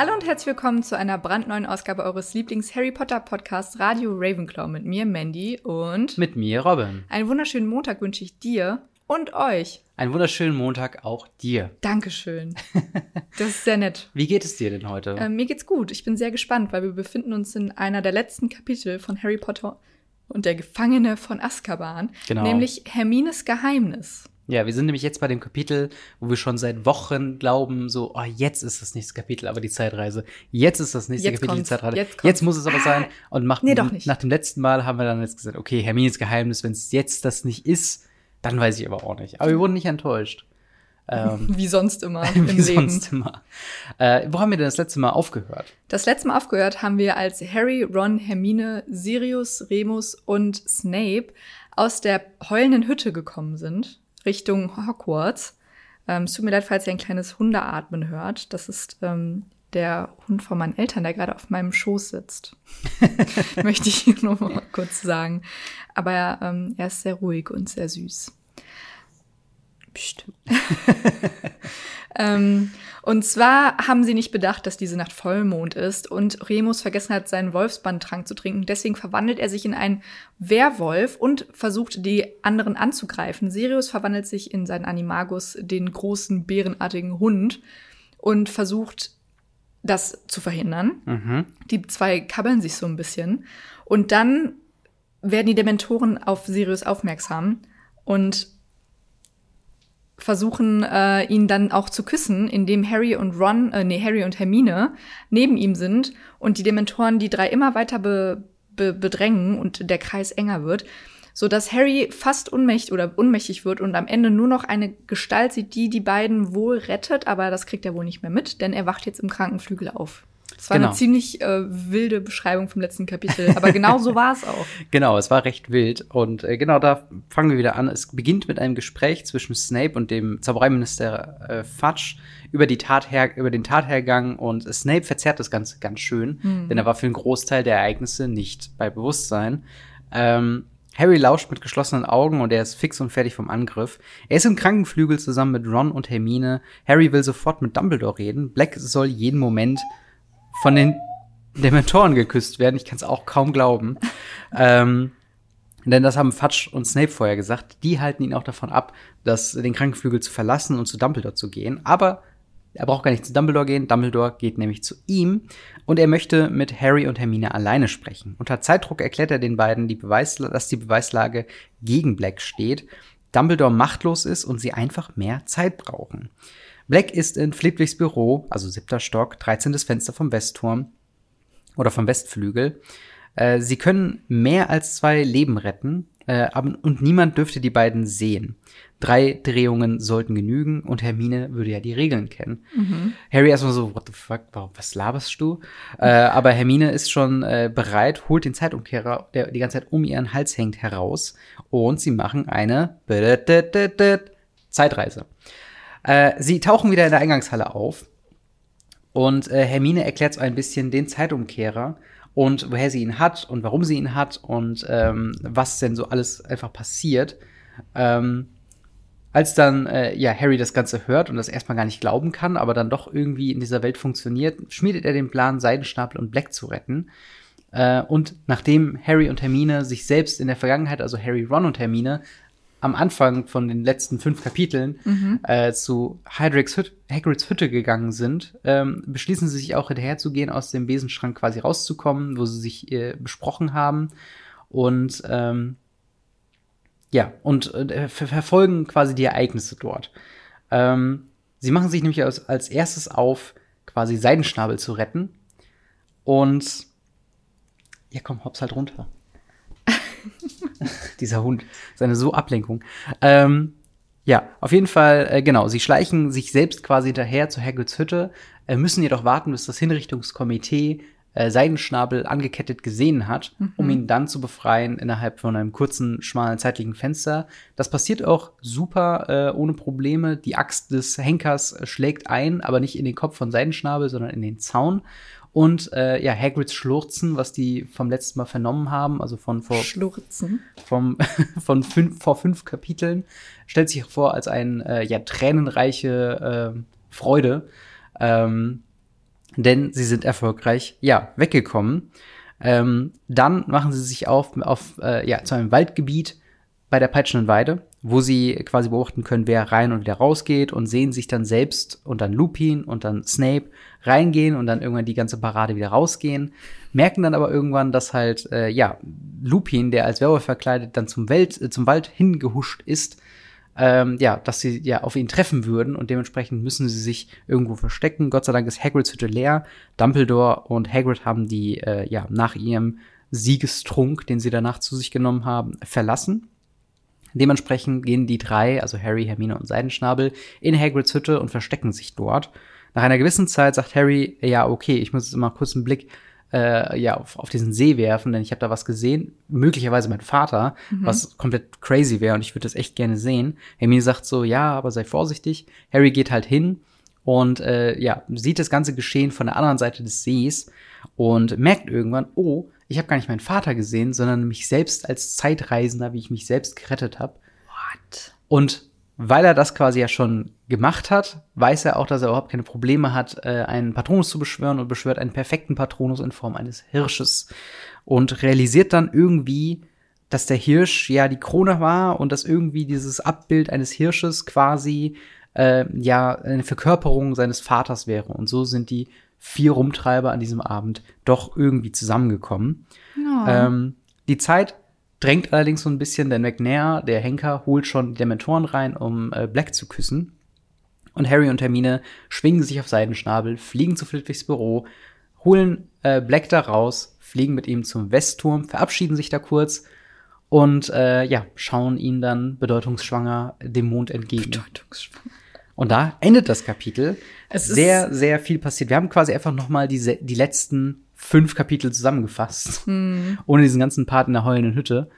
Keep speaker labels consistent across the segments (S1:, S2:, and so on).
S1: Hallo und herzlich willkommen zu einer brandneuen Ausgabe eures Lieblings-Harry Potter Podcasts Radio Ravenclaw mit mir, Mandy und
S2: mit mir, Robin.
S1: Einen wunderschönen Montag wünsche ich dir und euch.
S2: Einen wunderschönen Montag auch dir.
S1: Dankeschön. Das ist sehr nett.
S2: Wie geht es dir denn heute?
S1: Ähm, mir geht's gut. Ich bin sehr gespannt, weil wir befinden uns in einer der letzten Kapitel von Harry Potter und der Gefangene von Azkaban, genau. nämlich Hermines Geheimnis.
S2: Ja, wir sind nämlich jetzt bei dem Kapitel, wo wir schon seit Wochen glauben, so, oh, jetzt ist das nächste Kapitel, aber die Zeitreise. Jetzt ist das nächste jetzt Kapitel, die Zeitreise. Jetzt, jetzt, muss es aber sein. Und macht, nee, doch nicht. nach dem letzten Mal haben wir dann jetzt gesagt, okay, Hermines Geheimnis, wenn es jetzt das nicht ist, dann weiß ich aber auch nicht. Aber wir wurden nicht enttäuscht.
S1: Ähm, wie sonst immer.
S2: wie im sonst Leben. immer. Äh, wo haben wir denn das letzte Mal aufgehört?
S1: Das letzte Mal aufgehört haben wir, als Harry, Ron, Hermine, Sirius, Remus und Snape aus der heulenden Hütte gekommen sind Richtung Hogwarts. Ähm, es tut mir leid, falls ihr ein kleines Hundeatmen hört. Das ist ähm, der Hund von meinen Eltern, der gerade auf meinem Schoß sitzt. Möchte ich nur mal kurz sagen. Aber ähm, er ist sehr ruhig und sehr süß. Psst. ähm, und zwar haben sie nicht bedacht, dass diese Nacht Vollmond ist und Remus vergessen hat, seinen Wolfsbandtrank zu trinken. Deswegen verwandelt er sich in einen Werwolf und versucht, die anderen anzugreifen. Sirius verwandelt sich in seinen Animagus, den großen bärenartigen Hund, und versucht, das zu verhindern. Mhm. Die zwei kabbeln sich so ein bisschen. Und dann werden die Dementoren auf Sirius aufmerksam und versuchen äh, ihn dann auch zu küssen, indem Harry und Ron, äh, nee, Harry und Hermine neben ihm sind und die Dementoren die drei immer weiter be, be, bedrängen und der Kreis enger wird, so dass Harry fast unmächtig oder unmächtig wird und am Ende nur noch eine Gestalt sieht, die die beiden wohl rettet, aber das kriegt er wohl nicht mehr mit, denn er wacht jetzt im Krankenflügel auf. Das war genau. eine ziemlich äh, wilde Beschreibung vom letzten Kapitel, aber genau so war es auch.
S2: Genau, es war recht wild und äh, genau da fangen wir wieder an. Es beginnt mit einem Gespräch zwischen Snape und dem Zaubereiminister äh, Fudge über, die Tather über den Tathergang und Snape verzerrt das Ganze ganz schön, mhm. denn er war für einen Großteil der Ereignisse nicht bei Bewusstsein. Ähm, Harry lauscht mit geschlossenen Augen und er ist fix und fertig vom Angriff. Er ist im Krankenflügel zusammen mit Ron und Hermine. Harry will sofort mit Dumbledore reden. Black soll jeden Moment von den Dementoren geküsst werden. Ich kann es auch kaum glauben. ähm, denn das haben Fudge und Snape vorher gesagt. Die halten ihn auch davon ab, das, den Krankenflügel zu verlassen und zu Dumbledore zu gehen. Aber er braucht gar nicht zu Dumbledore gehen. Dumbledore geht nämlich zu ihm und er möchte mit Harry und Hermine alleine sprechen. Unter Zeitdruck erklärt er den beiden, die dass die Beweislage gegen Black steht, Dumbledore machtlos ist und sie einfach mehr Zeit brauchen. Black ist in Flitwigs Büro, also siebter Stock, 13. Fenster vom Westturm oder vom Westflügel. Äh, sie können mehr als zwei Leben retten, äh, und niemand dürfte die beiden sehen. Drei Drehungen sollten genügen und Hermine würde ja die Regeln kennen. Mhm. Harry erstmal so, what the fuck, was laberst du? Äh, aber Hermine ist schon äh, bereit, holt den Zeitumkehrer, der die ganze Zeit um ihren Hals hängt, heraus und sie machen eine Zeitreise. Äh, sie tauchen wieder in der Eingangshalle auf und äh, Hermine erklärt so ein bisschen den Zeitumkehrer und woher sie ihn hat und warum sie ihn hat und ähm, was denn so alles einfach passiert. Ähm, als dann äh, ja Harry das Ganze hört und das erstmal gar nicht glauben kann, aber dann doch irgendwie in dieser Welt funktioniert, schmiedet er den Plan, Seidenstapel und Black zu retten. Äh, und nachdem Harry und Hermine sich selbst in der Vergangenheit, also Harry, Ron und Hermine, am Anfang von den letzten fünf Kapiteln mhm. äh, zu Hydrix Hüt Hagrids Hütte gegangen sind, ähm, beschließen sie sich auch hinterherzugehen, aus dem Besenschrank quasi rauszukommen, wo sie sich äh, besprochen haben. Und ähm, ja, und äh, ver verfolgen quasi die Ereignisse dort. Ähm, sie machen sich nämlich als, als erstes auf, quasi Seidenschnabel zu retten. Und ja, komm, hops halt runter. Dieser Hund. Seine so Ablenkung. Ähm, ja, auf jeden Fall, äh, genau. Sie schleichen sich selbst quasi hinterher zu Hagrids Hütte, äh, müssen jedoch warten, bis das Hinrichtungskomitee äh, Seidenschnabel angekettet gesehen hat, mhm. um ihn dann zu befreien innerhalb von einem kurzen, schmalen zeitlichen Fenster. Das passiert auch super äh, ohne Probleme. Die Axt des Henkers äh, schlägt ein, aber nicht in den Kopf von Seidenschnabel, sondern in den Zaun. Und äh, ja, Hagrids Schlurzen, was die vom letzten Mal vernommen haben, also von vor
S1: Schlurzen.
S2: Vom, von fünf, vor fünf Kapiteln, stellt sich vor als eine äh, ja, tränenreiche äh, Freude. Ähm, denn sie sind erfolgreich, ja, weggekommen. Ähm, dann machen sie sich auf, auf äh, ja, zu einem Waldgebiet bei der Peitschenden Weide, wo sie quasi beobachten können, wer rein und wieder rausgeht und sehen sich dann selbst und dann Lupin und dann Snape reingehen und dann irgendwann die ganze Parade wieder rausgehen, merken dann aber irgendwann, dass halt, äh, ja, Lupin, der als Werwolf verkleidet dann zum, Welt, äh, zum Wald hingehuscht ist, ähm, ja, dass sie ja auf ihn treffen würden und dementsprechend müssen sie sich irgendwo verstecken. Gott sei Dank ist Hagrids Hütte leer. Dumbledore und Hagrid haben die, äh, ja, nach ihrem Siegestrunk, den sie danach zu sich genommen haben, verlassen. Dementsprechend gehen die drei, also Harry, Hermine und Seidenschnabel, in Hagrids Hütte und verstecken sich dort. Nach einer gewissen Zeit sagt Harry, ja, okay, ich muss jetzt mal kurz einen Blick äh, ja, auf, auf diesen See werfen, denn ich habe da was gesehen. Möglicherweise mein Vater, mhm. was komplett crazy wäre und ich würde das echt gerne sehen. Hermine sagt so, ja, aber sei vorsichtig. Harry geht halt hin und äh, ja, sieht das ganze Geschehen von der anderen Seite des Sees und merkt irgendwann, oh, ich habe gar nicht meinen Vater gesehen, sondern mich selbst als Zeitreisender, wie ich mich selbst gerettet habe. What? Und weil er das quasi ja schon gemacht hat, weiß er auch, dass er überhaupt keine Probleme hat, äh, einen Patronus zu beschwören und beschwört einen perfekten Patronus in Form eines Hirsches und realisiert dann irgendwie, dass der Hirsch ja die Krone war und dass irgendwie dieses Abbild eines Hirsches quasi äh, ja eine Verkörperung seines Vaters wäre. Und so sind die vier Rumtreiber an diesem Abend doch irgendwie zusammengekommen. Oh. Ähm, die Zeit Drängt allerdings so ein bisschen, denn McNair, der Henker, holt schon die Dementoren rein, um äh, Black zu küssen. Und Harry und Hermine schwingen sich auf Seidenschnabel, fliegen zu Flitwigs Büro, holen äh, Black da raus, fliegen mit ihm zum Westturm, verabschieden sich da kurz und äh, ja, schauen ihn dann bedeutungsschwanger dem Mond entgegen. Bedeutungsschwanger. Und da endet das Kapitel. Es sehr, sehr viel passiert. Wir haben quasi einfach noch mal diese, die letzten fünf Kapitel zusammengefasst. Mhm. Ohne diesen ganzen Part in der heulenden Hütte.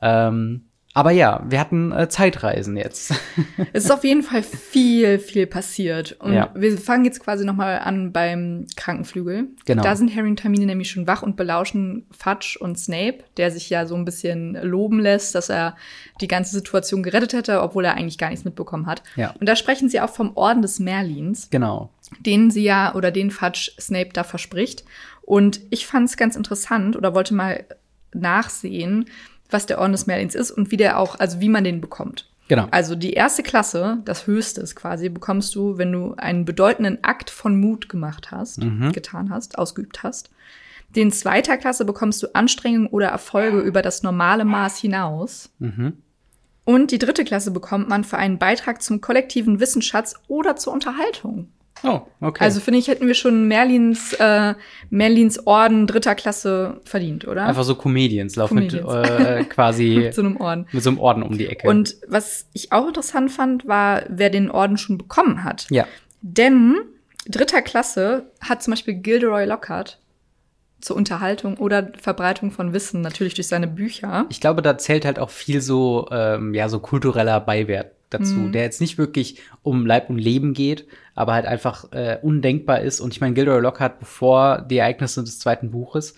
S2: Ähm, aber ja, wir hatten äh, Zeitreisen jetzt.
S1: es ist auf jeden Fall viel, viel passiert. Und ja. wir fangen jetzt quasi noch mal an beim Krankenflügel. Genau. Da sind Harry und Hermine nämlich schon wach und belauschen Fudge und Snape, der sich ja so ein bisschen loben lässt, dass er die ganze Situation gerettet hätte, obwohl er eigentlich gar nichts mitbekommen hat. Ja. Und da sprechen sie auch vom Orden des Merlins.
S2: Genau.
S1: Den sie ja, oder den Fudge Snape da verspricht. Und ich fand es ganz interessant oder wollte mal nachsehen, was der Orden des Merlins ist und wie der auch, also wie man den bekommt.
S2: Genau.
S1: Also die erste Klasse, das höchste ist quasi, bekommst du, wenn du einen bedeutenden Akt von Mut gemacht hast, mhm. getan hast, ausgeübt hast. Den zweiter Klasse bekommst du Anstrengungen oder Erfolge über das normale Maß hinaus. Mhm. Und die dritte Klasse bekommt man für einen Beitrag zum kollektiven Wissensschatz oder zur Unterhaltung.
S2: Oh, okay.
S1: Also finde ich, hätten wir schon Merlins, äh, Merlins Orden dritter Klasse verdient, oder?
S2: Einfach so Comedians laufen mit äh, quasi
S1: mit so einem Orden.
S2: Mit so einem Orden um die Ecke.
S1: Und was ich auch interessant fand, war, wer den Orden schon bekommen hat.
S2: Ja.
S1: Denn dritter Klasse hat zum Beispiel Gilderoy Lockhart zur Unterhaltung oder Verbreitung von Wissen, natürlich durch seine Bücher.
S2: Ich glaube, da zählt halt auch viel so, ähm, ja, so kultureller Beiwert dazu, mhm. der jetzt nicht wirklich um Leib und Leben geht, aber halt einfach äh, undenkbar ist. Und ich meine, Gilderoy Lockhart, bevor die Ereignisse des zweiten Buches,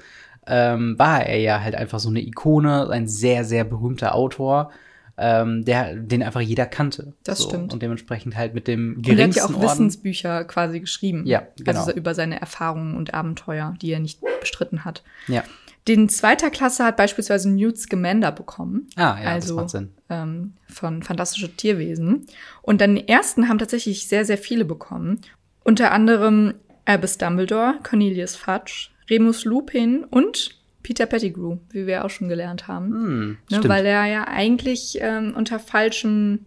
S2: ähm, war er ja halt einfach so eine Ikone, ein sehr, sehr berühmter Autor, ähm, der, den einfach jeder kannte.
S1: Das
S2: so.
S1: stimmt.
S2: Und dementsprechend halt mit dem geringsten Und er hat ja auch
S1: Orden Wissensbücher quasi geschrieben.
S2: Ja, genau.
S1: Also über seine Erfahrungen und Abenteuer, die er nicht bestritten hat.
S2: Ja.
S1: Den zweiter Klasse hat beispielsweise Newt Scamander bekommen.
S2: Ah, ja,
S1: also,
S2: das macht Sinn.
S1: Ähm, von Fantastische Tierwesen. Und dann den ersten haben tatsächlich sehr, sehr viele bekommen. Unter anderem Albus Dumbledore, Cornelius Fudge, Remus Lupin und Peter Pettigrew, wie wir auch schon gelernt haben.
S2: Hm,
S1: ne, weil er ja eigentlich ähm, unter falschen,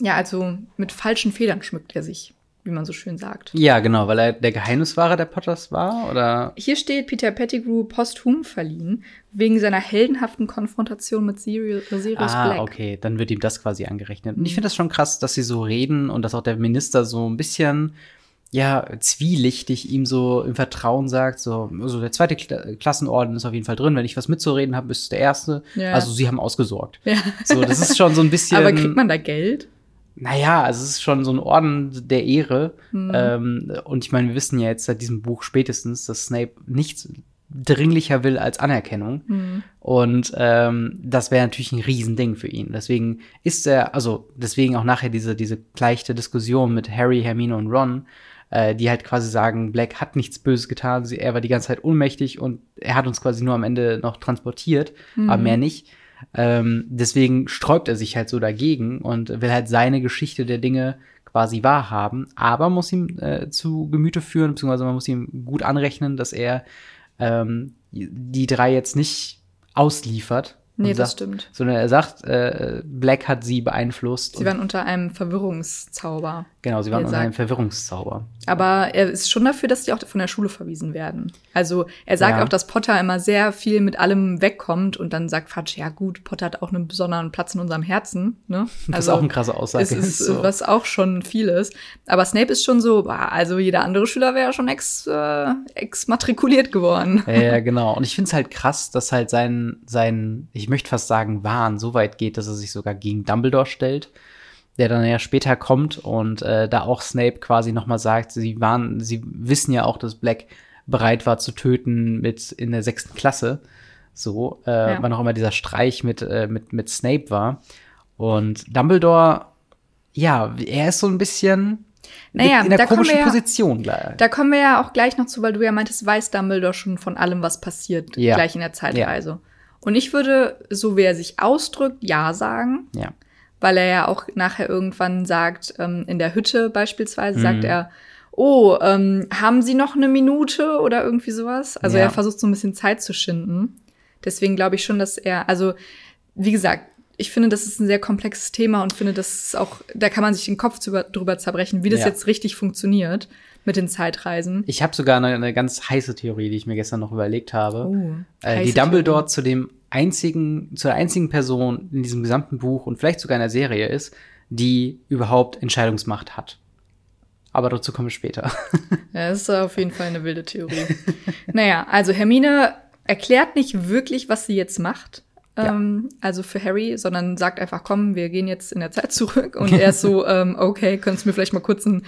S1: ja, also mit falschen Federn schmückt er sich wie man so schön sagt.
S2: Ja, genau, weil er der Geheimniswahrer der Potters war, oder?
S1: Hier steht Peter Pettigrew posthum verliehen, wegen seiner heldenhaften Konfrontation mit Sirius, Sirius
S2: ah,
S1: Black.
S2: okay, dann wird ihm das quasi angerechnet. Und ich mhm. finde das schon krass, dass sie so reden und dass auch der Minister so ein bisschen ja, zwielichtig ihm so im Vertrauen sagt, so, also der zweite Kla Klassenorden ist auf jeden Fall drin, wenn ich was mitzureden habe, ist der erste. Ja. Also sie haben ausgesorgt.
S1: Ja.
S2: So, das ist schon so ein bisschen.
S1: Aber kriegt man da Geld?
S2: Naja, also es ist schon so ein Orden der Ehre. Mhm. Ähm, und ich meine, wir wissen ja jetzt seit diesem Buch spätestens, dass Snape nichts dringlicher will als Anerkennung. Mhm. Und ähm, das wäre natürlich ein Riesending für ihn. Deswegen ist er, also deswegen auch nachher diese, diese gleiche Diskussion mit Harry, Hermine und Ron, äh, die halt quasi sagen, Black hat nichts Böses getan, er war die ganze Zeit ohnmächtig und er hat uns quasi nur am Ende noch transportiert,
S1: Mhm.
S2: aber mehr nicht. Ähm, deswegen sträubt er sich halt so dagegen und will halt seine Geschichte der Dinge quasi wahrhaben, aber muss ihm äh, zu Gemüte führen, beziehungsweise man muss ihm gut anrechnen, dass er ähm, die drei jetzt nicht ausliefert.
S1: Nee, das
S2: sagt,
S1: stimmt.
S2: Sondern er sagt, äh, Black hat sie beeinflusst.
S1: Sie waren unter einem Verwirrungszauber.
S2: genau, sie waren
S1: er
S2: unter einem
S1: sagt.
S2: Verwirrungszauber.
S1: Aber er ist schon dafür, dass die auch von der Schule verwiesen werden. Also er sagt
S2: Ja.
S1: auch, dass Potter immer sehr viel mit allem wegkommt und dann sagt Fudge, ja gut, Potter hat auch einen besonderen Platz in unserem Herzen. Ne?
S2: Das ist auch eine krasse Aussage.
S1: Es ist,
S2: So.
S1: was auch schon viel ist. Aber Snape ist schon so, also jeder andere Schüler wäre schon ex, äh, exmatrikuliert geworden.
S2: Ja, ja, genau. Und ich finde es halt krass, dass halt sein, sein, ich möchte fast sagen, Wahn so weit geht, dass er sich sogar gegen Dumbledore stellt, der dann ja später kommt und äh, da auch Snape quasi noch mal sagt, sie waren, sie wissen ja auch, dass Black bereit war zu töten mit in der sechsten Klasse. So, äh,
S1: Ja.
S2: wann auch immer dieser Streich mit, äh, mit, mit Snape war. Und Dumbledore, ja, er ist so ein bisschen
S1: Naja,
S2: in der
S1: da
S2: komischen
S1: ja-
S2: Position gleich.
S1: Da kommen wir ja auch gleich noch zu, weil du ja meintest, weiß Dumbledore schon von allem, was passiert,
S2: Ja.
S1: gleich in der Zeitreise. Und ich würde, so wie er sich ausdrückt, ja sagen,
S2: Ja.
S1: weil er ja auch nachher irgendwann sagt, ähm, in der Hütte beispielsweise,
S2: Mhm.
S1: sagt er, oh, ähm, haben Sie noch eine Minute oder irgendwie sowas? Also
S2: Ja.
S1: er versucht so ein bisschen Zeit zu schinden. Deswegen glaube ich schon, dass er, also wie gesagt, ich finde, das ist ein sehr komplexes Thema und finde, das ist auch, da kann man sich den Kopf drüber, zerbrechen, wie das
S2: Ja.
S1: jetzt richtig funktioniert mit den Zeitreisen.
S2: Ich habe sogar eine, eine ganz heiße Theorie, die ich mir gestern noch überlegt habe.
S1: Oh,
S2: äh, die Dumbledore
S1: Theorie.
S2: zu dem einzigen, zu der einzigen Person in diesem gesamten Buch und vielleicht sogar in der Serie ist, die überhaupt Entscheidungsmacht hat. Aber dazu kommen wir später.
S1: Ja, das ist auf jeden Fall eine wilde Theorie. naja, also Hermine erklärt nicht wirklich, was sie jetzt macht.
S2: Ja.
S1: Ähm, also für Harry, sondern sagt einfach, komm, wir gehen jetzt in der Zeit zurück. Und er ist so, ähm, okay, könntest du mir vielleicht mal kurz ein,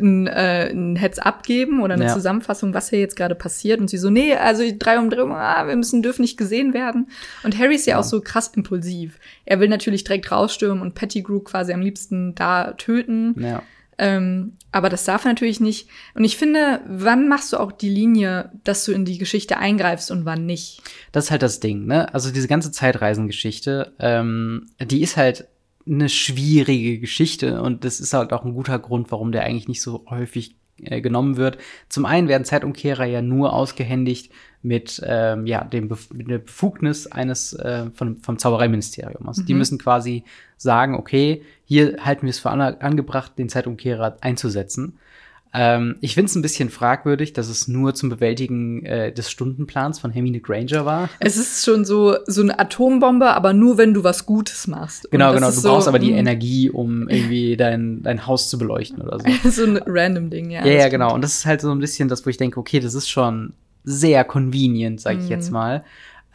S1: ein, äh, ein Heads-up geben oder eine
S2: Ja.
S1: Zusammenfassung, was hier jetzt gerade passiert? Und sie so, nee, also die drei Umdrehungen, ah, wir müssen, dürfen nicht gesehen werden. Und Harry ist ja, auch so krass impulsiv. Er will natürlich direkt rausstürmen und Pettigrew quasi am liebsten da töten.
S2: ja.
S1: Ähm, aber das darf natürlich nicht. Und ich finde, wann machst du auch die Linie, dass du in die Geschichte eingreifst und wann nicht?
S2: Das ist halt das Ding, ne? Also diese ganze Zeitreisengeschichte, ähm, die ist halt eine schwierige Geschichte und das ist halt auch ein guter Grund, warum der eigentlich nicht so häufig äh, genommen wird. Zum einen werden Zeitumkehrer ja nur ausgehändigt mit ähm, ja dem Bef mit der Befugnis eines äh, von, vom Zaubereiministerium. Also die müssen quasi sagen, okay, hier halten wir es für an angebracht, den Zeitumkehrer einzusetzen. Ähm, ich finde es ein bisschen fragwürdig, dass es nur zum Bewältigen äh, des Stundenplans von Hermine Granger war.
S1: Es ist schon so, so eine Atombombe, aber nur wenn du was Gutes machst.
S2: Genau, genau. Du
S1: so,
S2: brauchst aber die
S1: mm,
S2: Energie, um irgendwie dein, dein Haus zu beleuchten oder so.
S1: so ein random Ding, ja.
S2: Ja, ja, genau. Und das ist halt so ein bisschen das, wo ich denke, okay, das ist schon sehr convenient, sage ich
S1: Mhm.
S2: jetzt mal.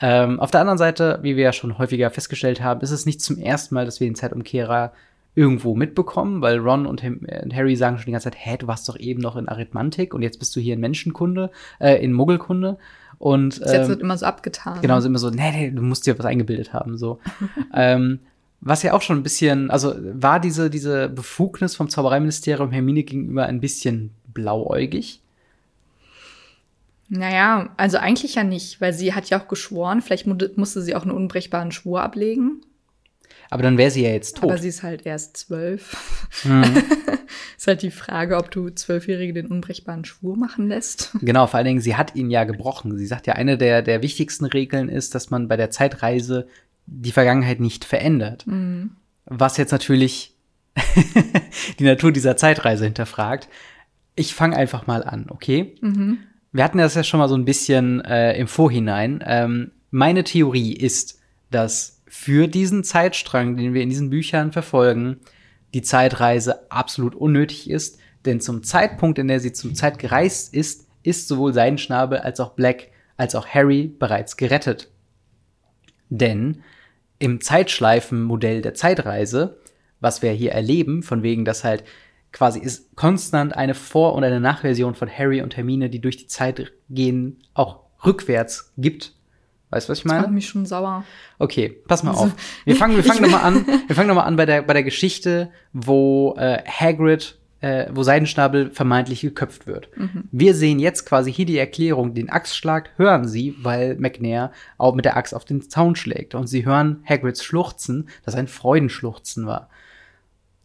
S2: Ähm, auf der anderen Seite, wie wir ja schon häufiger festgestellt haben, ist es nicht zum ersten Mal, dass wir den Zeitumkehrer irgendwo mitbekommen, weil Ron und, äh, Harry sagen schon die ganze Zeit, hä, du warst doch eben noch in Arithmantik und jetzt bist du hier in Menschenkunde, äh, in Muggelkunde. Und
S1: Bis jetzt
S2: ähm,
S1: wird immer so abgetan.
S2: Genau, sind immer so, nee, nee, du musst dir was eingebildet haben, so. ähm, was ja auch schon ein bisschen, also war diese, diese Befugnis vom Zaubereiministerium Hermine gegenüber ein bisschen blauäugig?
S1: Naja, also eigentlich ja nicht, weil sie hat ja auch geschworen, vielleicht mu musste sie auch einen unbrechbaren Schwur ablegen.
S2: Aber dann wäre sie ja jetzt tot.
S1: Aber sie ist halt erst zwölf.
S2: Mhm.
S1: ist halt die Frage, ob du Zwölfjährige den unbrechbaren Schwur machen lässt.
S2: Genau, vor allen Dingen, sie hat ihn ja gebrochen. Sie sagt ja, eine der, der wichtigsten Regeln ist, dass man bei der Zeitreise die Vergangenheit nicht verändert. Was jetzt natürlich die Natur dieser Zeitreise hinterfragt. Ich fange einfach mal an, okay? Wir hatten das ja schon mal so ein bisschen äh, im Vorhinein. Ähm, meine Theorie ist, dass für diesen Zeitstrang, den wir in diesen Büchern verfolgen, die Zeitreise absolut unnötig ist. Denn zum Zeitpunkt, in der sie zum Zeit gereist ist, ist sowohl Seidenschnabel als auch Black als auch Harry bereits gerettet. Denn im Zeitschleifenmodell der Zeitreise, was wir hier erleben, von wegen, dass halt quasi ist konstant eine Vor- und eine Nachversion von Harry und Hermine, die durch die Zeit gehen, auch rückwärts gibt. Weißt du, was ich
S1: Das macht
S2: meine?
S1: mich schon sauer.
S2: Okay, pass mal
S1: Also,
S2: auf. Wir fangen, wir fangen doch mal an. Wir fangen doch mal an bei der, bei der Geschichte, wo äh, Hagrid äh, wo Seidenschnabel vermeintlich geköpft wird. Wir sehen jetzt quasi hier die Erklärung, den Axtschlag hören sie, weil McNair auch mit der Axt auf den Zaun schlägt. Und sie hören Hagrids Schluchzen, das ein Freudenschluchzen war.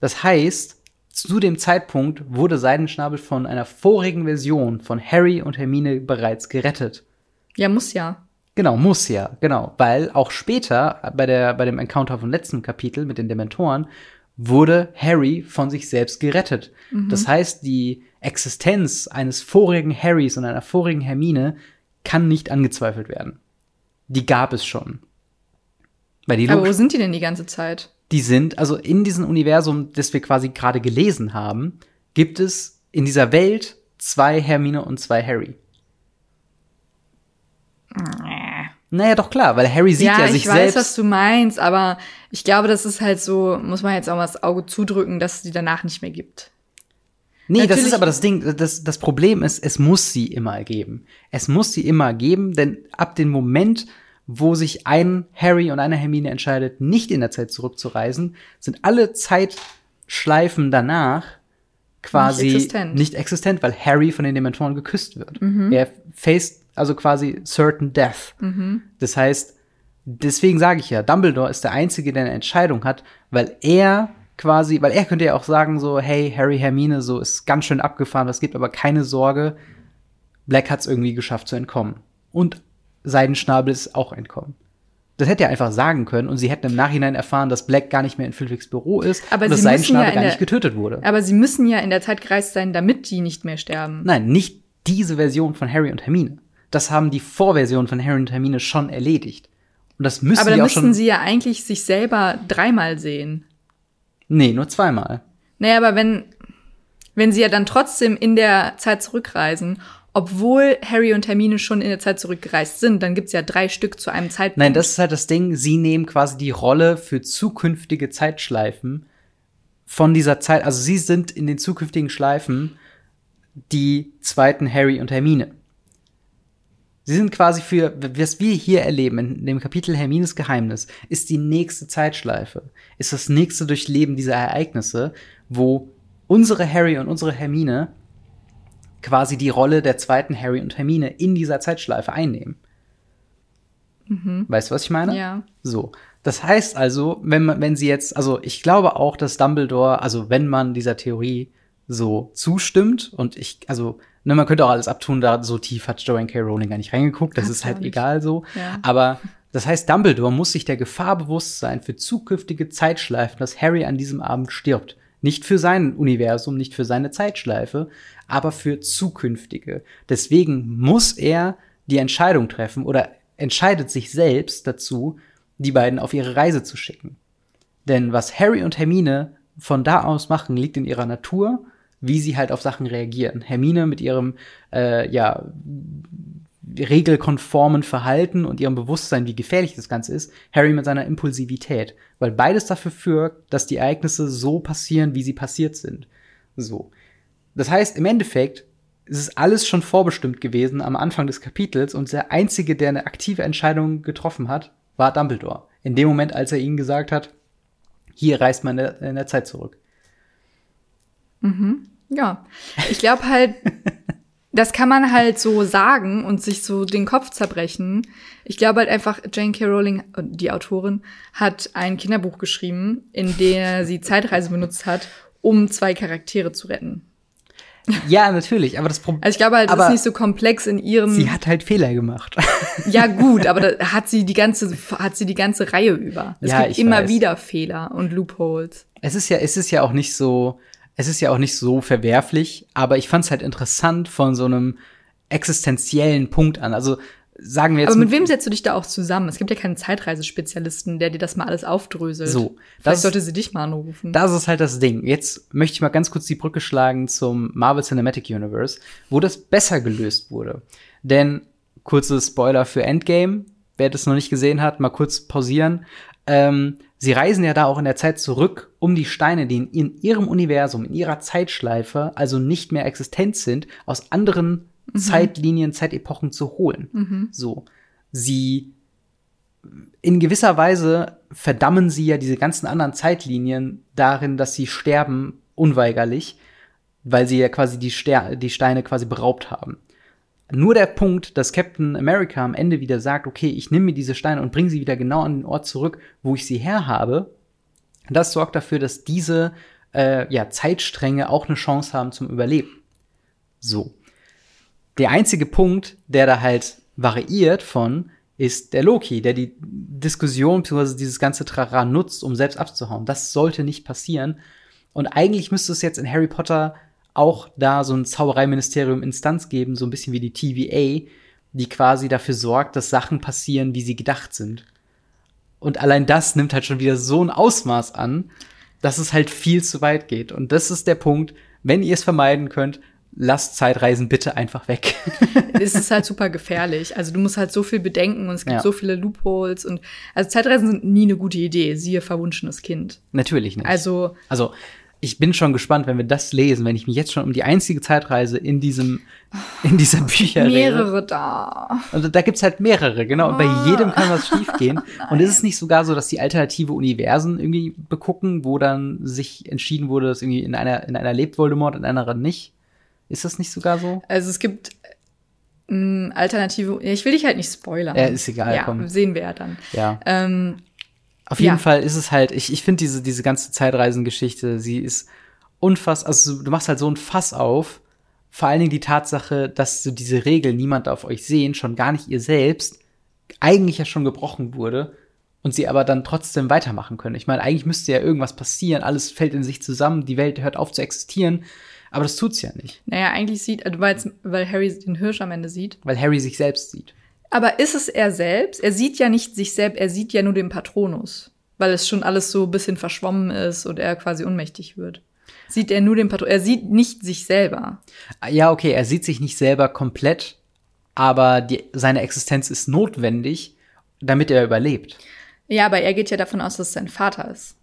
S2: Das heißt, zu dem Zeitpunkt wurde Seidenschnabel von einer vorigen Version von Harry und Hermine bereits gerettet.
S1: Ja, muss ja.
S2: Genau, muss ja, genau. Weil auch später, bei, der, bei dem Encounter vom letzten Kapitel mit den Dementoren, wurde Harry von sich selbst gerettet. Das heißt, die Existenz eines vorigen Harrys und einer vorigen Hermine kann nicht angezweifelt werden. Die gab es schon.
S1: Aber wo sind die denn die ganze Zeit?
S2: Die sind, also in diesem Universum, das wir quasi gerade gelesen haben, gibt es in dieser Welt zwei Hermine und zwei Harry. Naja, doch klar, weil Harry sieht ja,
S1: ja,
S2: sich
S1: ich weiß,
S2: selbst.
S1: was du meinst, aber ich glaube, das ist halt so, muss man jetzt auch mal das Auge zudrücken, dass es die danach nicht mehr gibt.
S2: Nee, das
S1: Natürlich-
S2: ist aber das Ding, das, das Problem ist, es muss sie immer geben. Es muss sie immer geben, denn ab dem Moment, wo sich ein Harry und eine Hermine entscheidet, nicht in der Zeit zurückzureisen, sind alle Zeitschleifen danach quasi
S1: Nicht existent.
S2: nicht existent, weil Harry von den Dementoren geküsst wird.
S1: Mhm.
S2: Er faced also quasi certain death. Das heißt, deswegen sage ich ja, Dumbledore ist der Einzige, der eine Entscheidung hat, weil er quasi, weil er könnte ja auch sagen so, hey, Harry, Hermine, so ist ganz schön abgefahren, es gibt aber keine Sorge, Black hat's irgendwie geschafft zu entkommen. Und Seidenschnabel ist auch entkommen. Das hätte er einfach sagen können und sie hätten im Nachhinein erfahren, dass Black gar nicht mehr in Flitwicks Büro ist
S1: Aber
S2: und dass Seidenschnabel
S1: ja
S2: gar
S1: der-
S2: nicht getötet wurde.
S1: Aber sie müssen ja in der Zeit gereist sein, damit die nicht mehr sterben.
S2: Nein, nicht diese Version von Harry und Hermine. Das haben die Vorversion von Harry und Hermine schon erledigt. Und das müssen
S1: aber dann müssten sie ja eigentlich sich selber dreimal sehen.
S2: nee, nur zweimal.
S1: Naja, aber wenn, wenn sie ja dann trotzdem in der Zeit zurückreisen, obwohl Harry und Hermine schon in der Zeit zurückgereist sind, dann gibt's ja drei Stück zu einem Zeitpunkt.
S2: Nein, das ist halt das Ding. Sie nehmen quasi die Rolle für zukünftige Zeitschleifen von dieser Zeit. Also sie sind in den zukünftigen Schleifen die zweiten Harry und Hermine. Sie sind quasi für, was wir hier erleben, in dem Kapitel Hermines Geheimnis, ist die nächste Zeitschleife. Ist das nächste Durchleben dieser Ereignisse, wo unsere Harry und unsere Hermine quasi die Rolle der zweiten Harry und Hermine in dieser Zeitschleife einnehmen. Weißt du, was ich meine?
S1: Ja.
S2: So. Das heißt also, wenn man, wenn sie jetzt, also ich glaube auch, dass Dumbledore, also wenn man dieser Theorie so zustimmt und ich, also, ne, man könnte auch alles abtun, da so tief hat Joanne K. Rowling gar nicht reingeguckt, das
S1: Hat's
S2: ist halt egal so.
S1: Ja.
S2: Aber das heißt, Dumbledore muss sich der Gefahr bewusst sein für zukünftige Zeitschleifen, dass Harry an diesem Abend stirbt. Nicht für sein Universum, nicht für seine Zeitschleife, aber für zukünftige. Deswegen muss er die Entscheidung treffen oder entscheidet sich selbst dazu, die beiden auf ihre Reise zu schicken. Denn was Harry und Hermine von da aus machen, liegt in ihrer Natur, wie sie halt auf Sachen reagieren. Hermine mit ihrem äh, ja regelkonformen Verhalten und ihrem Bewusstsein, wie gefährlich das Ganze ist, Harry mit seiner Impulsivität, weil beides dafür führt, dass die Ereignisse so passieren, wie sie passiert sind. So. Das heißt, im Endeffekt ist es alles schon vorbestimmt gewesen am Anfang des Kapitels und der einzige, der eine aktive Entscheidung getroffen hat, war Dumbledore. In dem Moment, als er ihnen gesagt hat, hier reist man in der, in der Zeit zurück.
S1: Ja, ich glaube halt, das kann man halt so sagen und sich so den Kopf zerbrechen. Ich glaube halt einfach, Jane K. Rowling, äh, die Autorin, hat ein Kinderbuch geschrieben, in der sie Zeitreise benutzt hat, um zwei Charaktere zu retten.
S2: Ja, natürlich, aber das Problem.
S1: Also ich glaube halt, das ist nicht so komplex in ihrem.
S2: Sie hat halt Fehler gemacht.
S1: ja gut, aber da hat sie die ganze, hat sie die ganze Reihe über. Es
S2: Ja,
S1: gibt immer
S2: weiß.
S1: wieder Fehler und Loopholes.
S2: es ist ja, es ist ja auch nicht so, es ist ja auch nicht so verwerflich, aber ich fand es halt interessant von so einem existenziellen Punkt an. Also sagen wir jetzt
S1: Aber mit wem setzt du dich da auch zusammen? Es gibt ja keinen Zeitreisespezialisten, der dir das mal alles aufdröselt.
S2: So,
S1: Vielleicht
S2: das-
S1: sollte sie dich mal anrufen.
S2: Das ist halt das Ding. Jetzt möchte ich mal ganz kurz die Brücke schlagen zum Marvel Cinematic Universe, wo das besser gelöst wurde. Denn, kurze Spoiler für Endgame, wer das noch nicht gesehen hat, mal kurz pausieren. Ähm, sie reisen ja da auch in der Zeit zurück, um die Steine, die in, in ihrem Universum, in ihrer Zeitschleife, also nicht mehr existent sind, aus anderen Zeitlinien, Zeitepochen zu holen. So. Sie in gewisser Weise verdammen sie ja diese ganzen anderen Zeitlinien darin, dass sie sterben, unweigerlich. weil sie ja quasi die, Ster die Steine quasi beraubt haben. Nur der Punkt, dass Captain America am Ende wieder sagt, okay, ich nehme mir diese Steine und bringe sie wieder genau an den Ort zurück, wo ich sie her habe, das sorgt dafür, dass diese äh, ja, Zeitstränge auch eine Chance haben zum Überleben. So. Der einzige Punkt, der da halt variiert von, ist der Loki, der die Diskussion bzw. dieses ganze Trara nutzt, um selbst abzuhauen. Das sollte nicht passieren. Und eigentlich müsste es jetzt in Harry Potter auch da so ein Zaubereiministerium Instanz geben, so ein bisschen wie die TVA, die quasi dafür sorgt, dass Sachen passieren, wie sie gedacht sind. Und allein das nimmt halt schon wieder so ein Ausmaß an, dass es halt viel zu weit geht. Und das ist der Punkt, wenn ihr es vermeiden könnt, lasst Zeitreisen bitte einfach weg.
S1: es ist halt super gefährlich. Also du musst halt so viel bedenken und es gibt ja. so viele Loopholes und also Zeitreisen sind nie eine gute Idee. Siehe verwunschenes Kind.
S2: Natürlich nicht.
S1: Also
S2: also ich bin schon gespannt, wenn wir das lesen, wenn ich mich jetzt schon um die einzige Zeitreise in diesem, in dieser Bücher
S1: Mehrere da.
S2: Also da gibt's halt mehrere, genau. Und bei ah. jedem kann was schiefgehen. und ist es nicht sogar so, dass die alternative Universen irgendwie begucken, wo dann sich entschieden wurde, dass irgendwie in einer, in einer lebt Voldemort, in einer nicht? Ist das nicht sogar so?
S1: Also es gibt ähm, alternative, ich will dich halt nicht spoilern.
S2: Ja, ist egal,
S1: ja, komm. sehen wir ja dann.
S2: Ja.
S1: Ähm,
S2: auf jeden ja. Fall ist es halt, ich, ich finde diese, diese ganze Zeitreisengeschichte, sie ist unfassbar, also du machst halt so ein Fass auf. Vor allen Dingen die Tatsache, dass so diese Regel niemand auf euch sehen, schon gar nicht ihr selbst, eigentlich ja schon gebrochen wurde und sie aber dann trotzdem weitermachen können. Ich meine, eigentlich müsste ja irgendwas passieren, alles fällt in sich zusammen, die Welt hört auf zu existieren, aber das tut's ja nicht.
S1: Naja, eigentlich sieht, also weil Harry den Hirsch am Ende sieht.
S2: Weil Harry sich selbst sieht.
S1: Aber ist es er selbst? Er sieht ja nicht sich selbst, er sieht ja nur den Patronus, weil es schon alles so ein bisschen verschwommen ist und er quasi ohnmächtig wird. Sieht er nur den Patronus, er sieht nicht sich selber.
S2: Ja, okay, er sieht sich nicht selber komplett, aber die, seine Existenz ist notwendig, damit er überlebt.
S1: Ja, aber er geht ja davon aus, dass es sein Vater ist.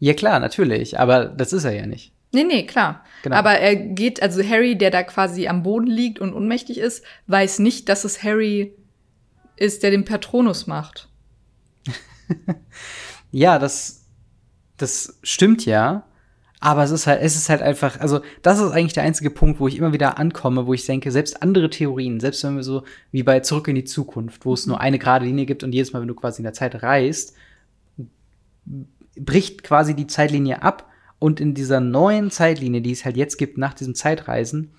S2: Ja, klar, natürlich, aber das ist er ja nicht.
S1: Nee, nee, klar. Genau. Aber er geht, also Harry, der da quasi am Boden liegt und ohnmächtig ist, weiß nicht, dass es Harry ist, der den Patronus macht.
S2: ja, das, das stimmt ja. Aber es ist halt, es ist halt einfach, also das ist eigentlich der einzige Punkt, wo ich immer wieder ankomme, wo ich denke, selbst andere Theorien, selbst wenn wir so wie bei Zurück in die Zukunft, wo es nur eine gerade Linie gibt und jedes Mal, wenn du quasi in der Zeit reist, bricht quasi die Zeitlinie ab und in dieser neuen Zeitlinie, die es halt jetzt gibt, nach diesem Zeitreisen,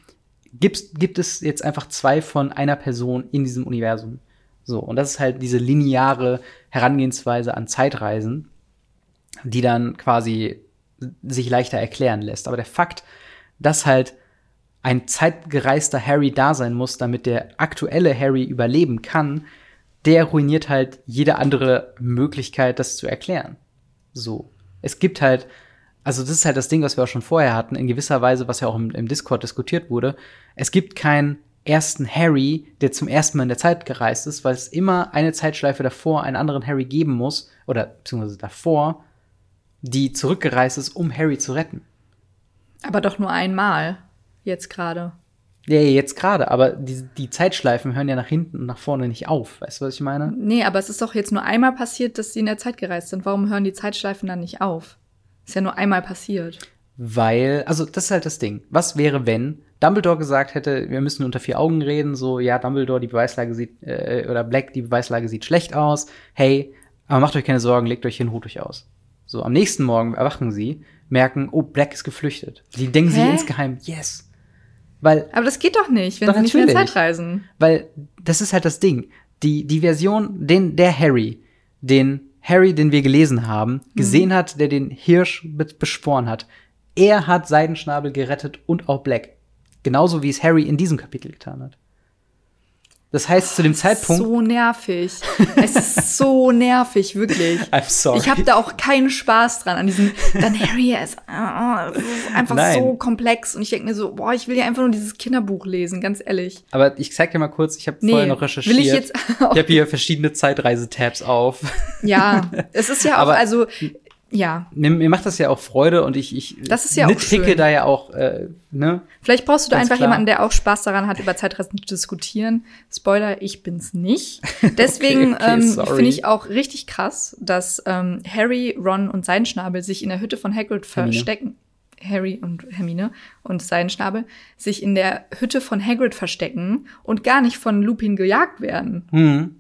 S2: gibt, es jetzt einfach zwei von einer Person in diesem Universum. So, und das ist halt diese lineare Herangehensweise an Zeitreisen, die dann quasi sich leichter erklären lässt. Aber der Fakt, dass halt ein zeitgereister Harry da sein muss, damit der aktuelle Harry überleben kann, der ruiniert halt jede andere Möglichkeit, das zu erklären. So. Es gibt halt also das ist halt das Ding, was wir auch schon vorher hatten, in gewisser Weise, was ja auch im, im Discord diskutiert wurde. Es gibt keinen ersten Harry, der zum ersten Mal in der Zeit gereist ist, weil es immer eine Zeitschleife davor einen anderen Harry geben muss, oder beziehungsweise davor, die zurückgereist ist, um Harry zu retten.
S1: Aber doch nur einmal, jetzt gerade.
S2: Ja, jetzt gerade, aber die, die Zeitschleifen hören ja nach hinten und nach vorne nicht auf. Weißt du, was ich meine?
S1: Nee, aber es ist doch jetzt nur einmal passiert, dass sie in der Zeit gereist sind. Warum hören die Zeitschleifen dann nicht auf? Ist ja nur einmal passiert.
S2: Weil, also das ist halt das Ding. Was wäre, wenn Dumbledore gesagt hätte, wir müssen unter vier Augen reden, so, ja, Dumbledore, die Beweislage sieht, äh, oder Black, die Beweislage sieht schlecht aus. Hey, aber macht euch keine Sorgen, legt euch hin, ruht euch aus. So, am nächsten Morgen erwachen sie, merken, oh, Black ist geflüchtet. Sie denken Hä? sie insgeheim, yes. Weil.
S1: Aber das geht doch nicht, wenn doch sie nicht mehr Zeit reisen.
S2: Weil, das ist halt das Ding. Die, die Version, den, der Harry, den Harry, den wir gelesen haben, gesehen mhm. hat, der den Hirsch beschworen hat. Er hat Seidenschnabel gerettet und auch Black. Genauso wie es Harry in diesem Kapitel getan hat. Das heißt, zu dem Zeitpunkt.
S1: So nervig. es ist so nervig, wirklich.
S2: I'm sorry.
S1: Ich habe da auch keinen Spaß dran an diesem. Dann Harry ist, äh, ist einfach Nein. so komplex und ich denke mir so, boah, ich will ja einfach nur dieses Kinderbuch lesen, ganz ehrlich.
S2: Aber ich zeig dir mal kurz, ich habe nee, vorher noch recherchiert. Will ich jetzt ich habe hier verschiedene Zeitreisetabs auf.
S1: Ja, es ist ja auch, Aber also ja.
S2: Mir, mir, macht das ja auch Freude und ich, ich
S1: das ist ja nitpicke
S2: da ja auch, äh, ne?
S1: Vielleicht brauchst du da einfach klar. jemanden, der auch Spaß daran hat, über Zeitreisen zu diskutieren. Spoiler, ich bin's nicht. Deswegen okay, okay, ähm, finde ich auch richtig krass, dass ähm, Harry, Ron und sein Schnabel sich in der Hütte von Hagrid verstecken. Harry und Hermine und Seidenschnabel sich in der Hütte von Hagrid verstecken und gar nicht von Lupin gejagt werden.
S2: Mhm.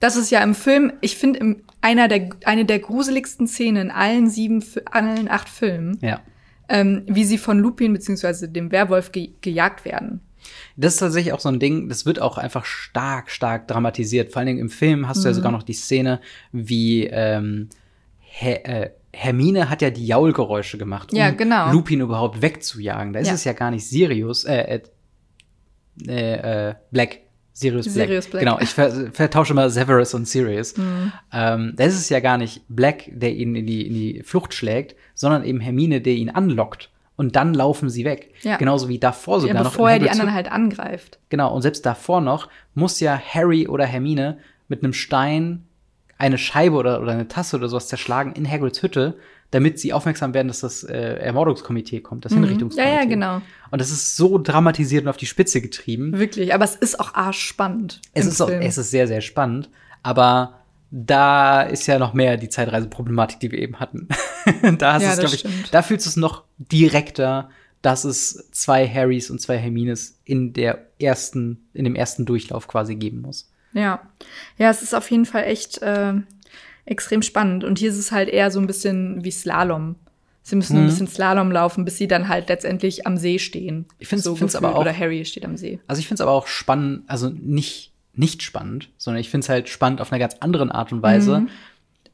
S1: Das ist ja im Film, ich finde, einer der, eine der gruseligsten Szenen in allen sieben, allen acht Filmen,
S2: Ja.
S1: ähm, wie sie von Lupin beziehungsweise dem Werwolf ge gejagt werden.
S2: Das ist tatsächlich auch so ein Ding, das wird auch einfach stark, stark dramatisiert. Vor allen Dingen im Film hast du ja
S1: Mhm.
S2: sogar noch die Szene, wie ähm, Her äh, Hermine hat ja die Jaulgeräusche gemacht, um
S1: Ja, genau.
S2: Lupin überhaupt wegzujagen. Da ist
S1: Ja.
S2: es ja gar nicht Sirius, äh, äh, äh, Black. Sirius Black.
S1: Sirius Black.
S2: Genau, ich ver vertausche mal Severus und Sirius.
S1: Mhm.
S2: Ähm, da ist es ja gar nicht Black, der ihn in die, in die Flucht schlägt, sondern eben Hermine, der ihn anlockt. Und dann laufen sie weg.
S1: Ja.
S2: Genauso wie davor sogar
S1: Ja,
S2: noch.
S1: bevor er die anderen halt angreift.
S2: Genau, und selbst davor noch muss ja Harry oder Hermine mit einem Stein eine Scheibe oder, oder eine Tasse oder sowas zerschlagen in Hagrids Hütte, damit sie aufmerksam werden, dass das äh, Ermordungskomitee kommt, das
S1: Mhm. Ja,
S2: Hinrichtungskomitee.
S1: ja, genau.
S2: Und das ist so dramatisiert und auf die Spitze getrieben.
S1: Wirklich. Aber es ist auch arschspannend.
S2: Es ist, auch, es ist sehr, sehr spannend, aber da ist ja noch mehr die Zeitreiseproblematik, die wir eben hatten. da hast
S1: Ja,
S2: es, glaube ich,
S1: stimmt.
S2: da fühlst du es noch direkter, dass es zwei Harrys und zwei Hermines in der ersten, in dem ersten Durchlauf quasi geben muss.
S1: Ja. Ja, es ist auf jeden Fall echt äh, extrem spannend. Und hier ist es halt eher so ein bisschen wie Slalom. Sie müssen
S2: Mhm.
S1: ein bisschen Slalom laufen, bis sie dann halt letztendlich am See stehen.
S2: Ich find's-
S1: so
S2: find's
S1: gefühlt.
S2: aber auch-
S1: Oder Harry steht am See.
S2: Also ich finde es aber auch spannend, also nicht, nicht spannend, sondern ich finde es halt spannend auf einer ganz anderen Art und Weise,
S1: Mhm.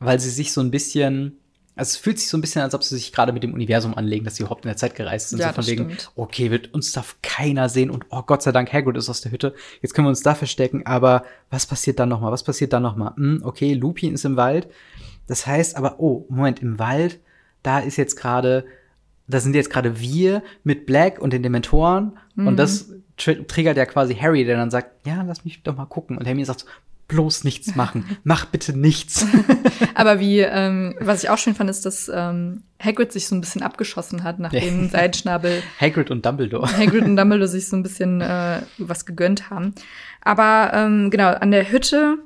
S2: weil sie sich so ein bisschen, also es fühlt sich so ein bisschen, als ob sie sich gerade mit dem Universum anlegen, dass sie überhaupt in der Zeit gereist sind.
S1: Ja,
S2: so von wegen,
S1: stimmt.
S2: okay, wird uns darf keiner sehen und oh Gott sei Dank, Hagrid ist aus der Hütte. Jetzt können wir uns da verstecken, aber was passiert dann nochmal? Was passiert dann nochmal? Hm, okay, Lupin ist im Wald. Das heißt aber, oh, Moment, im Wald, da ist jetzt gerade, da sind jetzt gerade wir mit Black und den Dementoren
S1: Mhm.
S2: und das tr triggert ja quasi Harry, der dann sagt, ja, lass mich doch mal gucken. Und Hermine sagt so, bloß nichts machen. Mach bitte nichts.
S1: Aber wie, ähm, was ich auch schön fand, ist, dass ähm, Hagrid sich so ein bisschen abgeschossen hat, nachdem Seidenschnabel
S2: Hagrid und Dumbledore.
S1: Hagrid und Dumbledore sich so ein bisschen äh, was gegönnt haben. Aber ähm, genau, an der Hütte,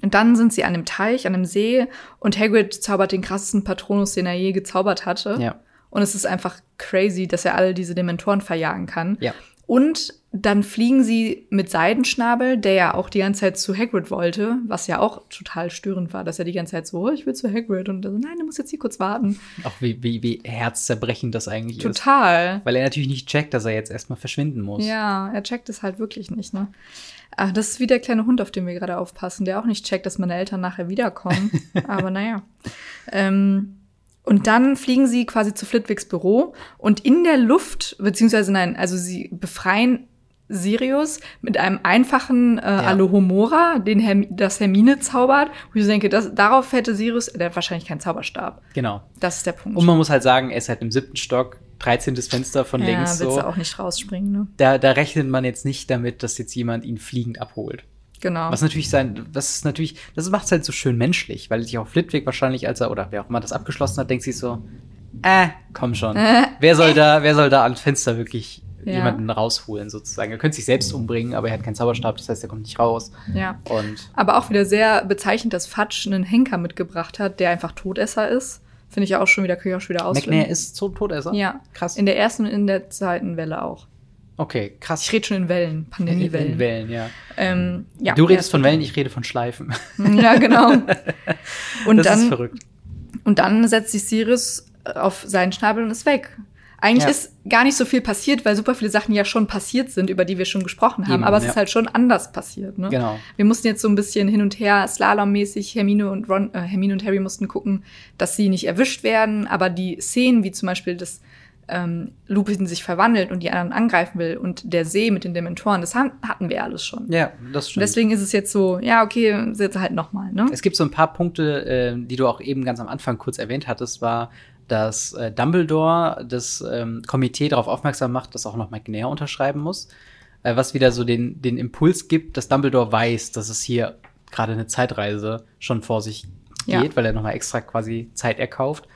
S1: und dann sind sie an dem Teich, an dem See, und Hagrid zaubert den krassesten Patronus, den er je gezaubert hatte.
S2: Ja.
S1: Und es ist einfach crazy, dass er alle diese Dementoren verjagen kann.
S2: Ja.
S1: Und dann fliegen sie mit Seidenschnabel, der ja auch die ganze Zeit zu Hagrid wollte, was ja auch total störend war, dass er die ganze Zeit so, oh, ich will zu Hagrid und er so, nein, du musst jetzt hier kurz warten.
S2: Auch wie, wie, wie herzzerbrechend das eigentlich ist.
S1: Total.
S2: Weil er natürlich nicht checkt, dass er jetzt erstmal verschwinden muss.
S1: Ja, er checkt es halt wirklich nicht, ne? Ach, das ist wie der kleine Hund, auf den wir gerade aufpassen, der auch nicht checkt, dass meine Eltern nachher wiederkommen. Aber naja. Ähm, und dann fliegen sie quasi zu Flitwigs Büro und in der Luft, beziehungsweise nein, also sie befreien Sirius mit einem einfachen äh, Alohomora, den Herm das Hermine zaubert. Wo ich denke, das, darauf hätte Sirius, der hat wahrscheinlich keinen Zauberstab.
S2: Genau.
S1: Das ist der Punkt.
S2: Und man muss halt sagen, er ist halt im siebten Stock, 13. Fenster von
S1: ja,
S2: links
S1: willst
S2: so.
S1: du auch nicht rausspringen, ne?
S2: Da, da rechnet man jetzt nicht damit, dass jetzt jemand ihn fliegend abholt.
S1: Genau.
S2: Was natürlich sein, was ist natürlich, das macht es halt so schön menschlich, weil sich auch Flitwick wahrscheinlich, als er, oder wer auch immer das abgeschlossen hat, denkt sich so, äh, komm schon. wer soll da, wer soll da ans Fenster wirklich
S1: Ja.
S2: jemanden rausholen, sozusagen? Er könnte sich selbst umbringen, aber er hat keinen Zauberstab, das heißt, er kommt nicht raus.
S1: ja.
S2: Und
S1: Aber auch wieder sehr bezeichnend, dass Fatsch einen Henker mitgebracht hat, der einfach Todesser ist. Finde ich ja auch schon wieder, kann ich auch schon wieder ausflippen.
S2: McNair ist so Todesser?
S1: Ja.
S2: Krass.
S1: In der ersten und in der zweiten Welle auch.
S2: Okay, krass.
S1: Ich rede schon in Wellen, Pandemiewellen.
S2: In Wellen, ja.
S1: Ähm, ja.
S2: du redest
S1: ja,
S2: von Wellen, ich rede von Schleifen.
S1: Ja, genau. Und
S2: das ist
S1: dann,
S2: verrückt.
S1: und dann setzt sich Sirius auf seinen Schnabel und ist weg. Eigentlich
S2: Ja.
S1: ist gar nicht so viel passiert, weil super viele Sachen ja schon passiert sind, über die wir schon gesprochen haben.
S2: Eben,
S1: aber es
S2: ja.
S1: ist halt schon anders passiert. Ne?
S2: Genau.
S1: Wir mussten jetzt so ein bisschen hin und her slalommäßig, Hermine und Ron, äh, Hermine und Harry mussten gucken, dass sie nicht erwischt werden. Aber die Szenen, wie zum Beispiel, dass ähm, Lupin sich verwandelt und die anderen angreifen will und der See mit den Dementoren, das haben, hatten wir alles schon.
S2: Ja, das stimmt.
S1: deswegen ist es jetzt so, ja, okay, jetzt halt noch mal, ne?
S2: Es gibt so ein paar Punkte, äh, die du auch eben ganz am Anfang kurz erwähnt hattest, war, dass äh, Dumbledore das ähm, Komitee darauf aufmerksam macht, dass auch noch McNair unterschreiben muss. Äh, was wieder so den, den Impuls gibt, dass Dumbledore weiß, dass es hier gerade eine Zeitreise schon vor sich geht,
S1: Ja.
S2: weil er nochmal extra quasi Zeit erkauft.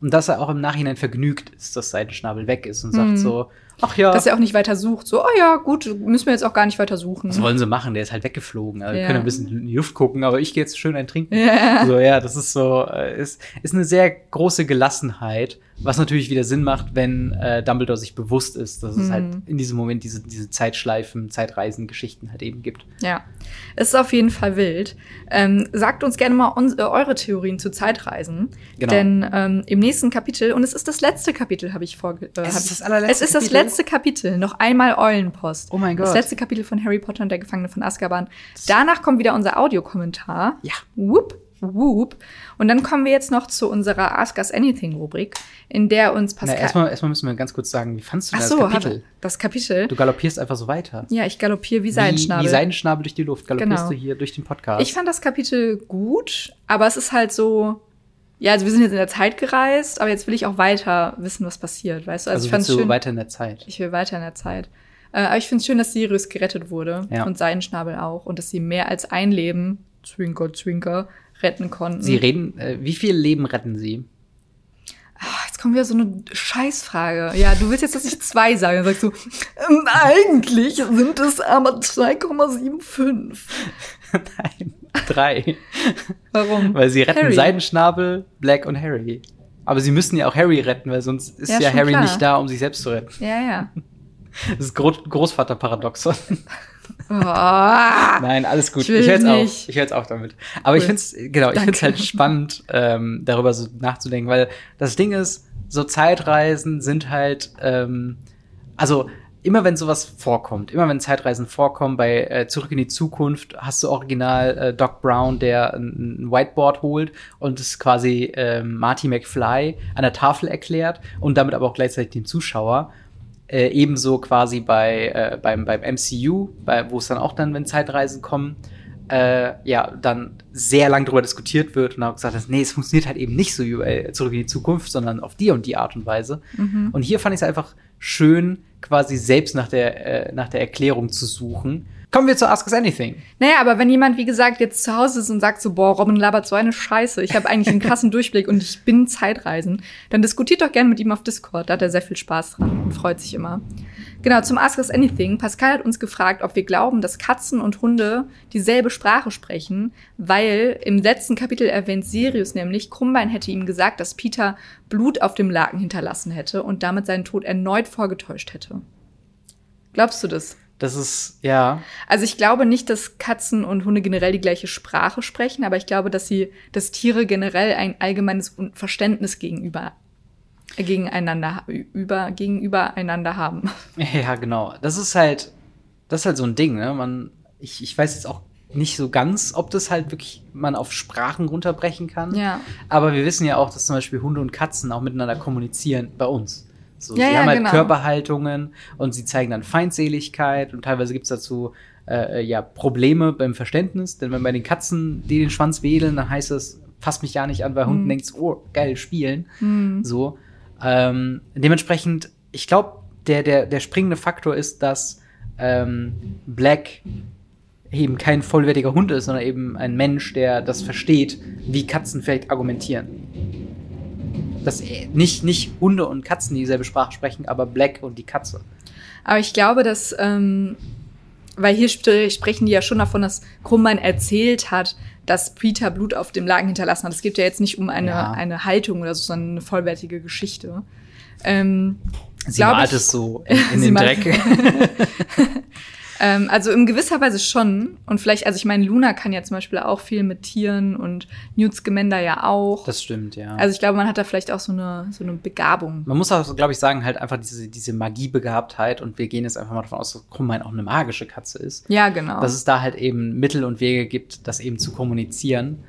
S2: Und dass er auch im Nachhinein vergnügt ist, dass Seidenschnabel weg ist und sagt
S1: Mhm.
S2: so, Ach ja.
S1: Dass er auch nicht weiter sucht. So, oh ja, gut, müssen wir jetzt auch gar nicht weiter suchen.
S2: Was wollen sie machen? Der ist halt weggeflogen. Also,
S1: Ja.
S2: Wir können ein bisschen in die Luft gucken, aber ich gehe jetzt schön ein Trinken.
S1: Ja.
S2: So, ja, das ist so, äh, ist, ist eine sehr große Gelassenheit, was natürlich wieder Sinn macht, wenn äh, Dumbledore sich bewusst ist, dass es
S1: Mhm.
S2: halt in diesem Moment diese, diese Zeitschleifen, Zeitreisen-Geschichten halt eben gibt.
S1: Ja, es ist auf jeden Fall wild. Ähm, sagt uns gerne mal uns, äh, eure Theorien zu Zeitreisen.
S2: Genau.
S1: Denn ähm, im nächsten Kapitel, und es ist das letzte Kapitel, habe ich vorge... Äh,
S2: Es ist das allerletzte
S1: Es ist das
S2: Kapitel?
S1: Letzte Kapitel. Noch einmal Eulenpost.
S2: Oh mein
S1: Das
S2: Gott.
S1: letzte Kapitel von Harry Potter und der Gefangene von Azkaban. Danach kommt wieder unser Audiokommentar.
S2: Ja.
S1: Whoop, whoop. Und dann kommen wir jetzt noch zu unserer Ask Us Anything-Rubrik, in der uns
S2: Na,
S1: Pascal...
S2: erstmal, erstmal müssen wir ganz kurz sagen, wie fandst du
S1: Ach
S2: das
S1: so,
S2: Kapitel?
S1: Das Kapitel.
S2: Du galoppierst einfach so weiter.
S1: ja, ich galoppiere wie
S2: Wie,
S1: Seidenschnabel.
S2: wie Seidenschnabel durch die Luft galoppierst
S1: Genau.
S2: du hier durch den Podcast.
S1: Ich fand das Kapitel gut, aber es ist halt so. Ja, also wir sind jetzt in der Zeit gereist, aber jetzt will ich auch weiter wissen, was passiert, weißt du? Also,
S2: also
S1: ich fand
S2: willst
S1: es
S2: du
S1: schön.
S2: weiter in der Zeit.
S1: Ich will weiter in der Zeit. Äh, aber ich finde es schön, dass Sirius gerettet wurde
S2: Ja.
S1: und Seidenschnabel auch und dass sie mehr als ein Leben, Zwinker, Zwinker, retten konnten.
S2: Sie reden, äh, wie viel Leben retten sie?
S1: Ah, jetzt kommt wieder so eine Scheißfrage. Ja, du willst jetzt, dass ich zwei sage. Dann sagst du, ähm, eigentlich sind es aber 2,75.
S2: Nein, drei.
S1: Warum?
S2: Weil sie retten
S1: Harry.
S2: Seidenschnabel, Black und Harry. Aber sie müssen ja auch Harry retten, weil sonst ist
S1: Ja,
S2: ja, Harry
S1: klar.
S2: nicht da, um sich selbst zu retten.
S1: Ja, ja.
S2: Das ist Gro Großvaterparadoxon.
S1: Oh.
S2: Nein, alles gut.
S1: Ich
S2: Ich, höre jetzt. Ich höre jetzt auf damit. Aber ich
S1: Cool.
S2: finde es, genau, ich finde es halt spannend, ähm, darüber so nachzudenken, weil das Ding ist, so Zeitreisen sind halt, ähm, also immer wenn sowas vorkommt, immer wenn Zeitreisen vorkommen, bei äh, Zurück in die Zukunft hast du original äh, Doc Brown, der ein, ein Whiteboard holt und es quasi ähm, Marty McFly an der Tafel erklärt und damit aber auch gleichzeitig dem Zuschauer. Äh, ebenso quasi bei äh, beim, beim MCU, bei, wo es dann auch dann, wenn Zeitreisen kommen, äh, ja, dann sehr lang darüber diskutiert wird und auch gesagt hat, nee, es funktioniert halt eben nicht so wie bei Zurück in die Zukunft, sondern auf die und die Art und Weise.
S1: Mhm.
S2: Und hier fand ich es einfach schön, quasi selbst nach der, äh, nach der Erklärung zu suchen. Kommen wir zu Ask Us Anything.
S1: Naja, aber wenn jemand, wie gesagt, jetzt zu Hause ist und sagt so, boah, Robin labert so eine Scheiße, ich habe eigentlich einen krassen Durchblick und ich bin Zeitreisen, dann diskutiert doch gerne mit ihm auf Discord. Da hat er sehr viel Spaß dran und freut sich immer. Genau, zum Ask Us Anything. Pascal hat uns gefragt, ob wir glauben, dass Katzen und Hunde dieselbe Sprache sprechen, weil im letzten Kapitel erwähnt Sirius nämlich, Krummbein hätte ihm gesagt, dass Peter Blut auf dem Laken hinterlassen hätte und damit seinen Tod erneut vorgetäuscht hätte. Glaubst du das?
S2: Das ist, ja,
S1: Also ich glaube nicht, dass Katzen und Hunde generell die gleiche Sprache sprechen, aber ich glaube, dass sie, dass Tiere generell ein allgemeines Verständnis gegenüber gegeneinander über gegenüber einander haben.
S2: Ja, genau. Das ist halt, das ist halt so ein Ding, ne? Man, ich, ich weiß jetzt auch nicht so ganz, ob das halt wirklich man auf Sprachen runterbrechen kann.
S1: Ja.
S2: Aber wir wissen ja auch, dass zum Beispiel Hunde und Katzen auch miteinander kommunizieren bei uns. So,
S1: Ja,
S2: sie
S1: ja,
S2: haben halt
S1: genau.
S2: Körperhaltungen und sie zeigen dann Feindseligkeit und teilweise gibt es dazu äh, ja, Probleme beim Verständnis. Denn wenn bei den Katzen die den Schwanz wedeln, dann heißt das, fass mich ja nicht an, Hunden
S1: Mhm.
S2: denkst oh, geil, spielen.
S1: Hm.
S2: So. Ähm, dementsprechend, ich glaube, der, der, der springende Faktor ist, dass ähm, Black eben kein vollwertiger Hund ist, sondern eben ein Mensch, der das versteht, wie Katzen vielleicht argumentieren. Dass äh, nicht, nicht Hunde und Katzen dieselbe Sprache sprechen, aber Black und die Katze.
S1: Aber ich glaube, dass, ähm, weil hier sp sprechen die ja schon davon, dass Krummbein erzählt hat, dass Peter Blut auf dem Laken hinterlassen hat. Es geht ja jetzt nicht um eine,
S2: Ja.
S1: eine Haltung oder so, sondern eine vollwertige Geschichte. Ähm,
S2: Sie malt
S1: ich-
S2: es so in, in den Dreck.
S1: Ähm, also in gewisser Weise schon. Und vielleicht, also ich meine, Luna kann ja zum Beispiel auch viel mit Tieren und Newt Scamander ja auch.
S2: Das stimmt, ja.
S1: also ich glaube, man hat da vielleicht auch so eine, so eine Begabung.
S2: Man muss auch, glaube ich, sagen, halt einfach diese, diese Magiebegabtheit und wir gehen jetzt einfach mal davon aus, dass Krummbein auch eine magische Katze ist.
S1: Ja, genau.
S2: dass es da halt eben Mittel und Wege gibt, das eben zu kommunizieren.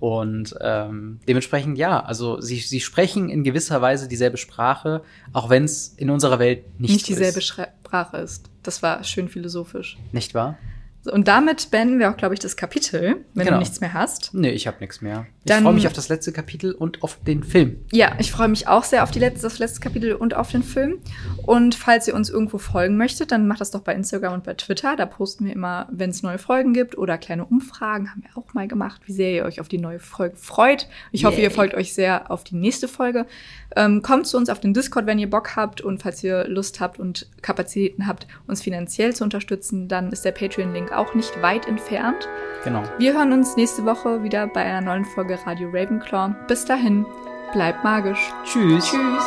S2: Und ähm, dementsprechend ja, also sie, sie sprechen in gewisser Weise dieselbe Sprache, auch wenn es in unserer Welt nicht,
S1: nicht dieselbe
S2: ist.
S1: Sprache ist. Das war schön philosophisch.
S2: Nicht wahr?
S1: Und damit beenden wir auch, glaube ich, das Kapitel, wenn
S2: Genau.
S1: du nichts mehr hast.
S2: Nee, ich habe nichts mehr.
S1: Dann-
S2: ich freue mich auf das letzte Kapitel und auf den Film.
S1: Ja, ich freue mich auch sehr auf die letzte, das letzte Kapitel und auf den Film. Und falls ihr uns irgendwo folgen möchtet, dann macht das doch bei Instagram und bei Twitter. Da posten wir immer, wenn es neue Folgen gibt oder kleine Umfragen, haben wir auch mal gemacht, wie sehr ihr euch auf die neue Folge freut. Ich hoffe,
S2: Yay.
S1: ihr folgt euch sehr auf die nächste Folge. Ähm, kommt zu uns auf den Discord, wenn ihr Bock habt und falls ihr Lust habt und Kapazitäten habt, uns finanziell zu unterstützen, dann ist der Patreon-Link auch nicht weit entfernt.
S2: Genau.
S1: Wir hören uns nächste Woche wieder bei einer neuen Folge Radio Ravenclaw. Bis dahin, bleibt magisch.
S2: Tschüss.
S1: Tschüss.